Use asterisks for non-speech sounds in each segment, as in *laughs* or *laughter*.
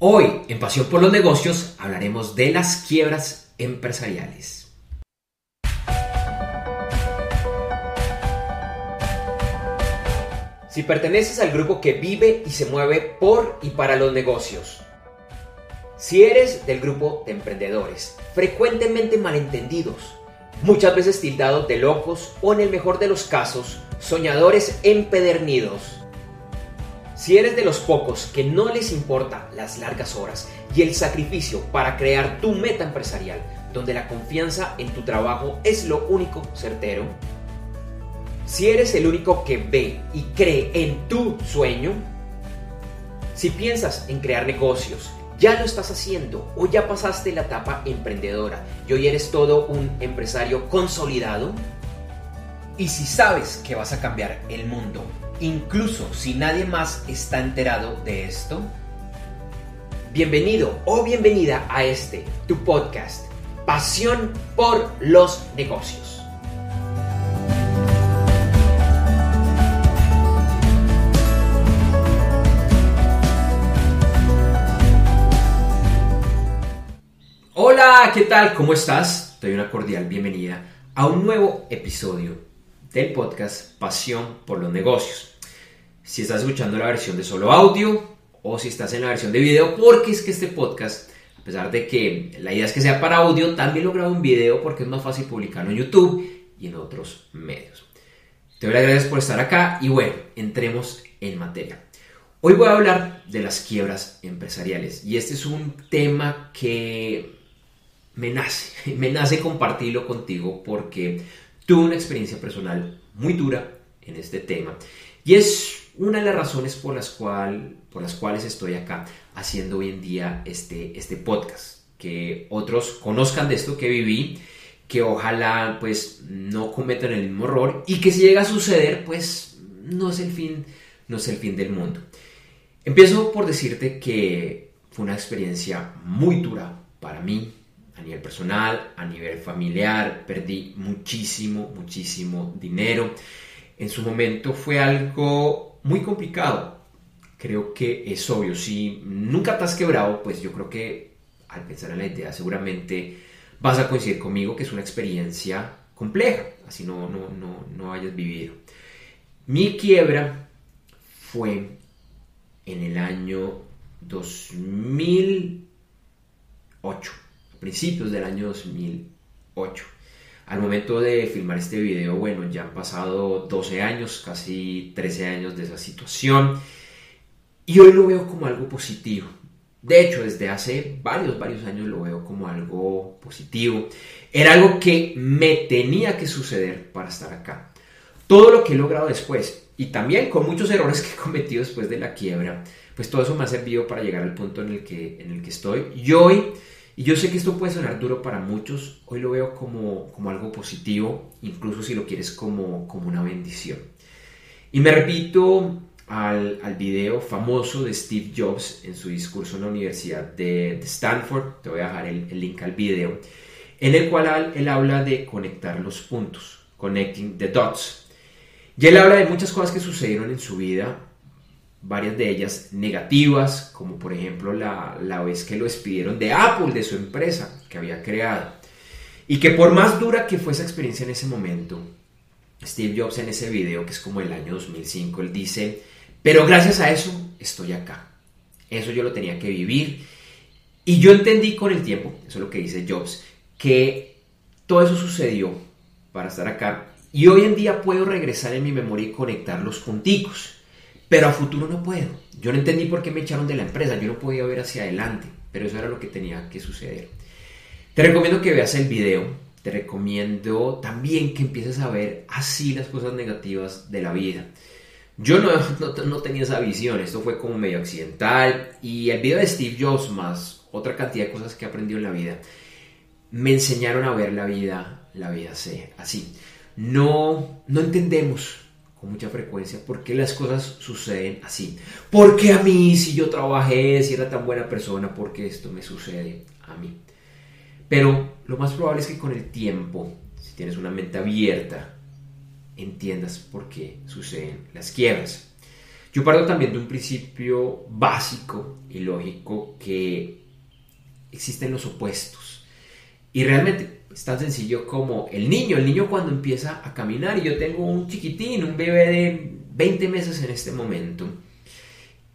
Hoy, en Pasión por los Negocios, hablaremos de las quiebras empresariales. Si perteneces al grupo que vive y se mueve por y para los negocios, si eres del grupo de emprendedores, frecuentemente malentendidos, muchas veces tildados de locos o en el mejor de los casos, soñadores empedernidos, si eres de los pocos que no les importa las largas horas y el sacrificio para crear tu meta empresarial, donde la confianza en tu trabajo es lo único certero, si eres el único que ve y cree en tu sueño, si piensas en crear negocios, ya lo estás haciendo o ya pasaste la etapa emprendedora y hoy eres todo un empresario consolidado, y si sabes que vas a cambiar el mundo incluso si nadie más está enterado de esto? Bienvenido o bienvenida a este, tu podcast, Pasión por los negocios. Hola, ¿qué tal? ¿Cómo estás? Te doy una cordial bienvenida a un nuevo episodio del podcast Pasión por los negocios. Si estás escuchando la versión de solo audio o si estás en la versión de video, porque es que este podcast, a pesar de que la idea es que sea para audio, también lo grabo en video porque es más fácil publicarlo en YouTube y en otros medios. Te doy las gracias por estar acá y bueno, entremos en materia. Hoy voy a hablar de las quiebras empresariales y este es un tema que me nace, *laughs* me nace compartirlo contigo porque tuve una experiencia personal muy dura en este tema y es una de las razones por las, cual, por las cuales estoy acá haciendo hoy en día este, este podcast. Que otros conozcan de esto que viví, que ojalá pues no cometan el mismo error y que si llega a suceder pues no es el fin, no es el fin del mundo. Empiezo por decirte que fue una experiencia muy dura para mí, nivel personal, a nivel familiar, perdí muchísimo, muchísimo dinero. En su momento fue algo muy complicado. Creo que es obvio, si nunca te has quebrado, pues yo creo que al pensar en la idea seguramente vas a coincidir conmigo que es una experiencia compleja, así no, no, no, no hayas vivido. Mi quiebra fue en el año 2008 principios del año 2008. Al momento de filmar este video, bueno, ya han pasado 12 años, casi 13 años de esa situación. Y hoy lo veo como algo positivo. De hecho, desde hace varios, varios años lo veo como algo positivo. Era algo que me tenía que suceder para estar acá. Todo lo que he logrado después, y también con muchos errores *laughs* que he cometido después de la quiebra, pues todo eso me ha servido para llegar al punto en el que, en el que estoy. Y hoy y yo sé que esto puede sonar duro para muchos, hoy lo veo como, como algo positivo, incluso si lo quieres como, como una bendición. Y me repito al, al, video famoso de Steve Jobs en su discurso en la Universidad de, Stanford, te voy a dejar el, el, link al video, en el cual él habla de conectar los puntos, connecting the dots. Y él habla de muchas cosas que sucedieron en su vida varias de ellas negativas, como por ejemplo la, la, vez que lo despidieron de Apple, de su empresa que había creado. Y que por más dura que fue esa experiencia en ese momento, Steve Jobs en ese video, que es como el año 2005, él dice, pero gracias a eso estoy acá. Eso yo lo tenía que vivir. Y yo entendí con el tiempo, eso es lo que dice Jobs, que todo eso sucedió para estar acá. Y hoy en día puedo regresar en mi memoria y conectar los punticos. Pero a futuro no puedo. Yo no entendí por qué me echaron de la empresa. Yo no podía ver hacia adelante. Pero eso era lo que tenía que suceder. Te recomiendo que veas el video. Te recomiendo también que empieces a ver así las cosas negativas de la vida. Yo no, *laughs* no, tenía esa visión. Esto fue como medio accidental. Y el video de Steve Jobs más otra cantidad de cosas que he aprendido en la vida me enseñaron a ver la vida, la vida así. No, no entendemos con mucha frecuencia por qué las cosas suceden así. Porque a mí, si yo trabajé, si era tan buena persona, porque esto me sucede a mí. Pero lo más probable es que con el tiempo, si tienes una mente abierta, entiendas por qué suceden las quiebras. Yo parto también de un principio básico y lógico que existen los opuestos. Y realmente es tan sencillo como el niño, el niño cuando empieza a caminar, y yo tengo un chiquitín, un bebé de 20 meses en este momento,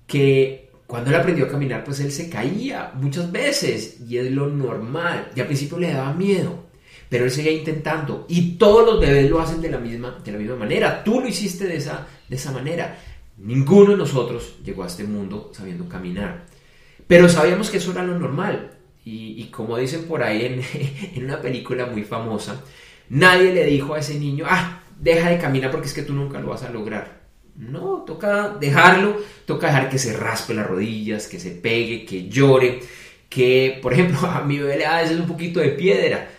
que cuando él aprendió a caminar, pues él se caía muchas veces y es lo normal. Y al principio le daba miedo, pero él seguía intentando. Y todos los bebés lo hacen de la misma, de la misma manera. Tú lo hiciste de esa, de esa manera. Ninguno de nosotros llegó a este mundo sabiendo caminar. Pero sabíamos que eso era lo normal. Y, como dicen por ahí *laughs* en, una película muy famosa, nadie le dijo a ese niño, ah, deja de caminar porque es que tú nunca lo vas a lograr. No, toca dejarlo, toca dejar que se raspe las rodillas, que se pegue, que llore, que, por ejemplo, *laughs* a mi bebé le da a un poquito de piedra,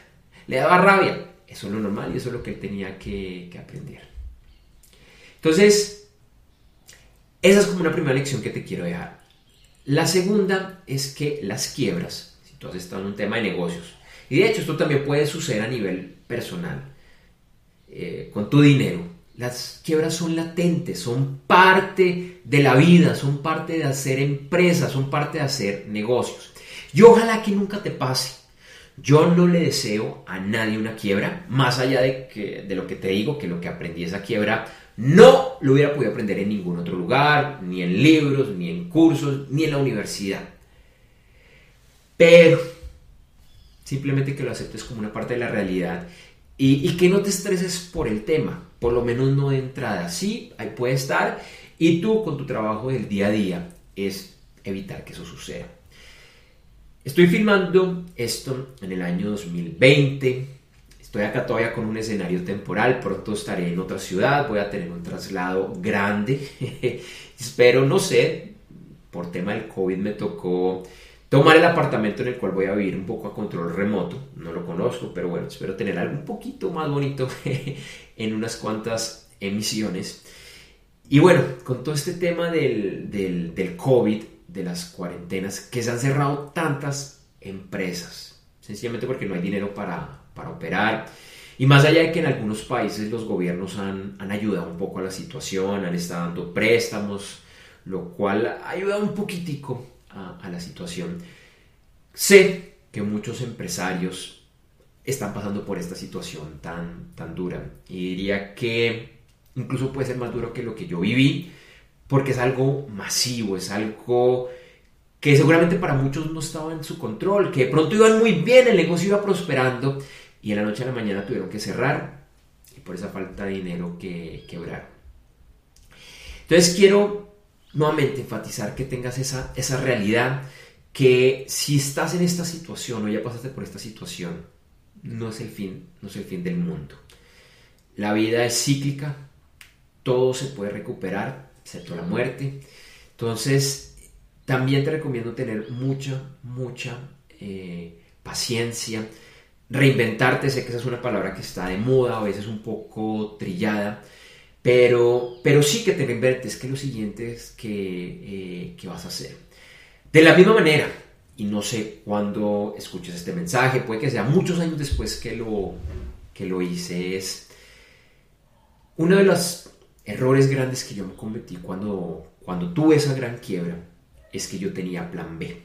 le daba rabia. Eso es lo normal y eso es lo que él tenía que, que aprender. Entonces, esa es como una primera lección que te quiero dejar. La segunda es que las quiebras, has estado en un tema de negocios, y de hecho esto también puede suceder a nivel personal, eh, con tu dinero, las quiebras son latentes, son parte de la vida, son parte de hacer empresas, son parte de hacer negocios. Y ojalá que nunca te pase. Yo no le deseo a nadie una quiebra, más allá de, de lo que te digo, que lo que aprendí esa quiebra no lo hubiera podido aprender en ningún otro lugar, ni en libros, ni en cursos, ni en la universidad. Pero simplemente que lo aceptes como una parte de la realidad y, que no te estreses por el tema por lo menos no de entrada. Sí, ahí puede estar. Y tú con tu trabajo del día a día es evitar que eso suceda. Estoy filmando esto en el año 2020. Estoy acá todavía con un escenario temporal. Pronto estaré en otra ciudad. Voy a tener un traslado grande. *laughs* Espero, no sé, por tema del COVID me tocó tomar el apartamento en el cual voy a vivir un poco a control remoto. No lo conozco, pero bueno, espero tener algo un poquito más bonito *laughs* en unas cuantas emisiones. Y bueno, con todo este tema del, del, COVID, de las cuarentenas, que se han cerrado tantas empresas, sencillamente porque no hay dinero para, para operar. Y más allá de que en algunos países los gobiernos han, han ayudado un poco a la situación, han estado dando préstamos, lo cual ha ayudado un poquitico a, la situación. Sé que muchos empresarios están pasando por esta situación tan, tan dura y diría que incluso puede ser más duro que lo que yo viví porque es algo masivo, es algo que seguramente para muchos no estaba en su control, que de pronto iban muy bien, el negocio iba prosperando y en la noche a la mañana tuvieron que cerrar y por esa falta de dinero que quebrar. Entonces quiero nuevamente enfatizar que tengas esa, esa realidad que si estás en esta situación o ya pasaste por esta situación, no es el fin, no es el fin del mundo. La vida es cíclica, todo se puede recuperar, excepto la muerte. Entonces, también te recomiendo tener mucha, mucha eh, paciencia, reinventarte, sé que esa es una palabra que está de moda, a veces un poco trillada, pero, pero sí que te reinventes, que lo siguiente es que, eh, que vas a hacer. De la misma manera, y no sé cuándo escuches este mensaje, puede que sea muchos años después que lo, que lo hice, es uno de los errores grandes que yo me cometí cuando, cuando tuve esa gran quiebra, es que yo tenía plan B.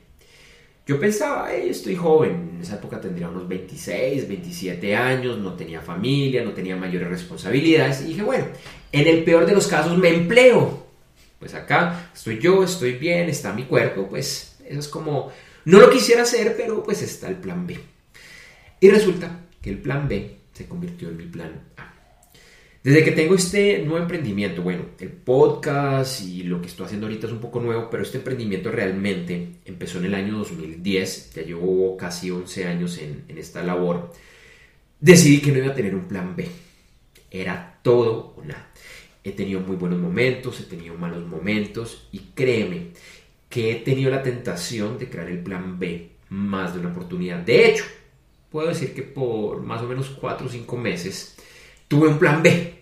Yo pensaba, estoy joven, en esa época tendría unos 26, 27 años, no tenía familia, no tenía mayores responsabilidades, y dije, bueno, en el peor de los casos me empleo. Pues acá estoy yo, estoy bien, está mi cuerpo, pues eso es como, no lo quisiera hacer, pero pues está el plan B. Y resulta que el plan B se convirtió en mi plan A. Desde que tengo este nuevo emprendimiento, bueno, el podcast y lo que estoy haciendo ahorita es un poco nuevo, pero este emprendimiento realmente empezó en el año 2010, ya llevo casi 11 años en, esta labor, decidí que no iba a tener un plan B, era todo o nada. He tenido muy buenos momentos, he tenido malos momentos y créeme que he tenido la tentación de crear el plan B más de una oportunidad. De hecho, puedo decir que por más o menos 4 o 5 meses tuve un plan B,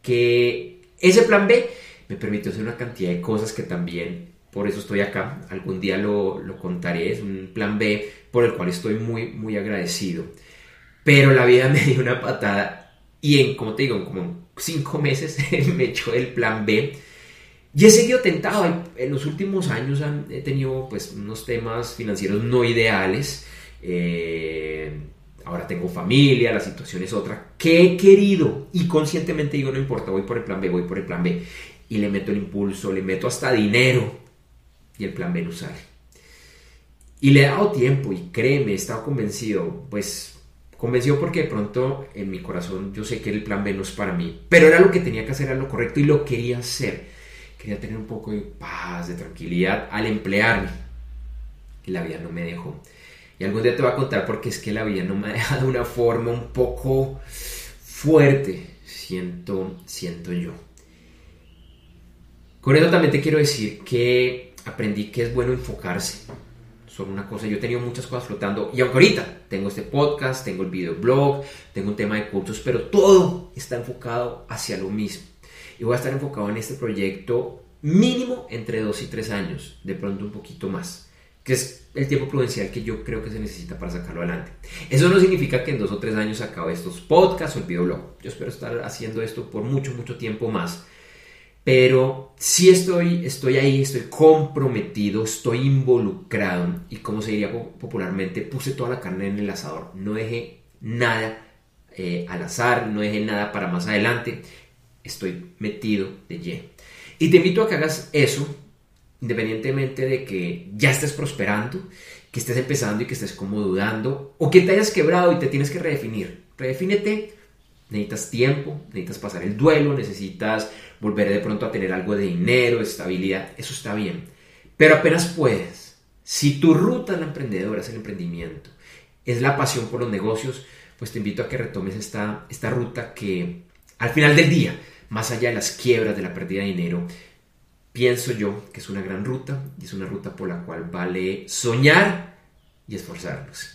que ese plan B me permitió hacer una cantidad de cosas que también, por eso estoy acá, algún día lo, lo contaré, es un plan B por el cual estoy muy, muy agradecido. Pero la vida *laughs* me dio una patada y en, como te digo, como cinco meses *laughs* me echó el plan B. Y he seguido tentado. En los últimos años he tenido pues, unos temas financieros no ideales. Eh, ahora tengo familia, la situación es otra. Que he querido y conscientemente digo, no importa, voy por el plan B, voy por el plan B. Y le meto el impulso, le meto hasta dinero. Y el plan B no sale. Y le he dado tiempo y créeme, he estado convencido. Pues convencido porque de pronto en mi corazón yo sé que el plan B no es para mí. Pero era lo que tenía que hacer, era lo correcto y lo quería hacer quería tener un poco de paz, de tranquilidad al emplearme. Y la vida no me dejó. Y algún día te voy a contar porque es que la vida no me ha dejado de una forma un poco fuerte, siento, siento yo. Con eso también te quiero decir que aprendí que es bueno enfocarse sobre una cosa. Yo he tenido muchas cosas flotando y aunque ahorita tengo este podcast, tengo el videoblog, tengo un tema de cursos, pero todo está enfocado hacia lo mismo y voy a estar enfocado en este proyecto mínimo entre dos y tres años, de pronto un poquito más, que es el tiempo prudencial que yo creo que se necesita para sacarlo adelante. Eso no significa que en dos o tres años acabe estos podcasts o el videoblog. Yo espero estar haciendo esto por mucho, mucho tiempo más. Pero sí estoy, estoy ahí, estoy comprometido, estoy involucrado y como se diría popularmente, puse toda la carne en el asador. No dejé nada eh, al azar, no dejé nada para más adelante estoy metido de lleno. Y te invito a que hagas eso, independientemente de que ya estés prosperando, que estés empezando y que estés como dudando, o que te hayas quebrado y te tienes que redefinir. Redefínete, necesitas tiempo, necesitas pasar el duelo, necesitas volver de pronto a tener algo de dinero, estabilidad, eso está bien. Pero apenas puedes, si tu ruta es la emprendedora, es el emprendimiento, es la pasión por los negocios, pues te invito a que retomes esta, esta ruta que al final del día más allá de las quiebras, de la pérdida de dinero, pienso yo que es una gran ruta y es una ruta por la cual vale soñar y esforzarnos.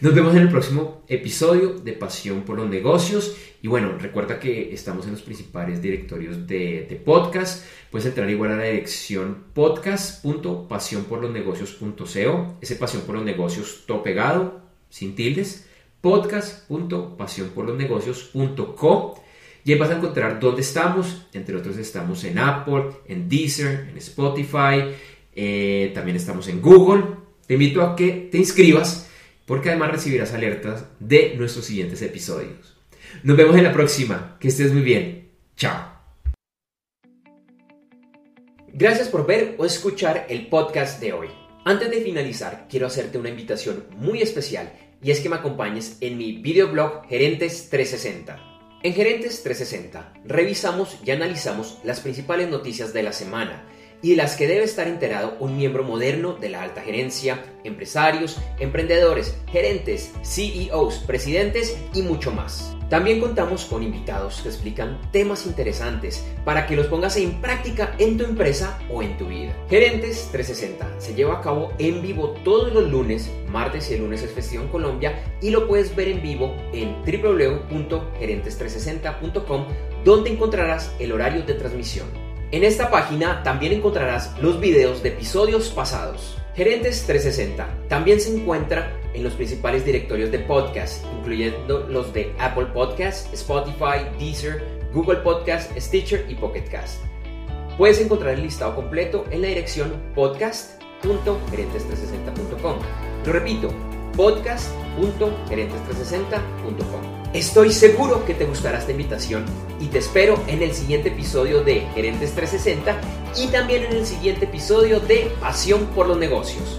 Nos vemos en el próximo episodio de Pasión por los Negocios. Y bueno, recuerda que estamos en los principales directorios de, podcast. Puedes entrar igual a la dirección podcast.pasionporlosnegocios.co. Ese pasión por los negocios todo pegado, sin tildes. podcast.pasionporlosnegocios.co. Y ahí vas a encontrar dónde estamos. Entre otros estamos en Apple, en Deezer, en Spotify. Eh, también estamos en Google. Te invito a que te inscribas porque además recibirás alertas de nuestros siguientes episodios. Nos vemos en la próxima. Que estés muy bien. Chao. Gracias por ver o escuchar el podcast de hoy. Antes de finalizar, quiero hacerte una invitación muy especial y es que me acompañes en mi videoblog Gerentes 360 en Gerentes 360 revisamos y analizamos las principales noticias de la semana y de las que debe estar enterado un miembro moderno de la alta gerencia, empresarios, emprendedores, gerentes, CEOs, presidentes y mucho más. También contamos con invitados que explican temas interesantes para que los pongas en práctica en tu empresa o en tu vida. Gerentes 360 se lleva a cabo en vivo todos los lunes, martes y el lunes es festivo en Colombia y lo puedes ver en vivo en www.gerentes360.com donde encontrarás el horario de transmisión. En esta página también encontrarás los videos de episodios pasados. Gerentes 360 también se encuentra en los principales directorios de podcast, incluyendo los de Apple Podcast, Spotify, Deezer, Google Podcast, Stitcher y Pocket Cast. Puedes encontrar el listado completo en la dirección podcast.gerentes360.com. Lo repito, podcast.gerentes360.com. Estoy seguro que te gustará esta invitación y te espero en el siguiente episodio de Gerentes 360 y también en el siguiente episodio de Pasión por los Negocios.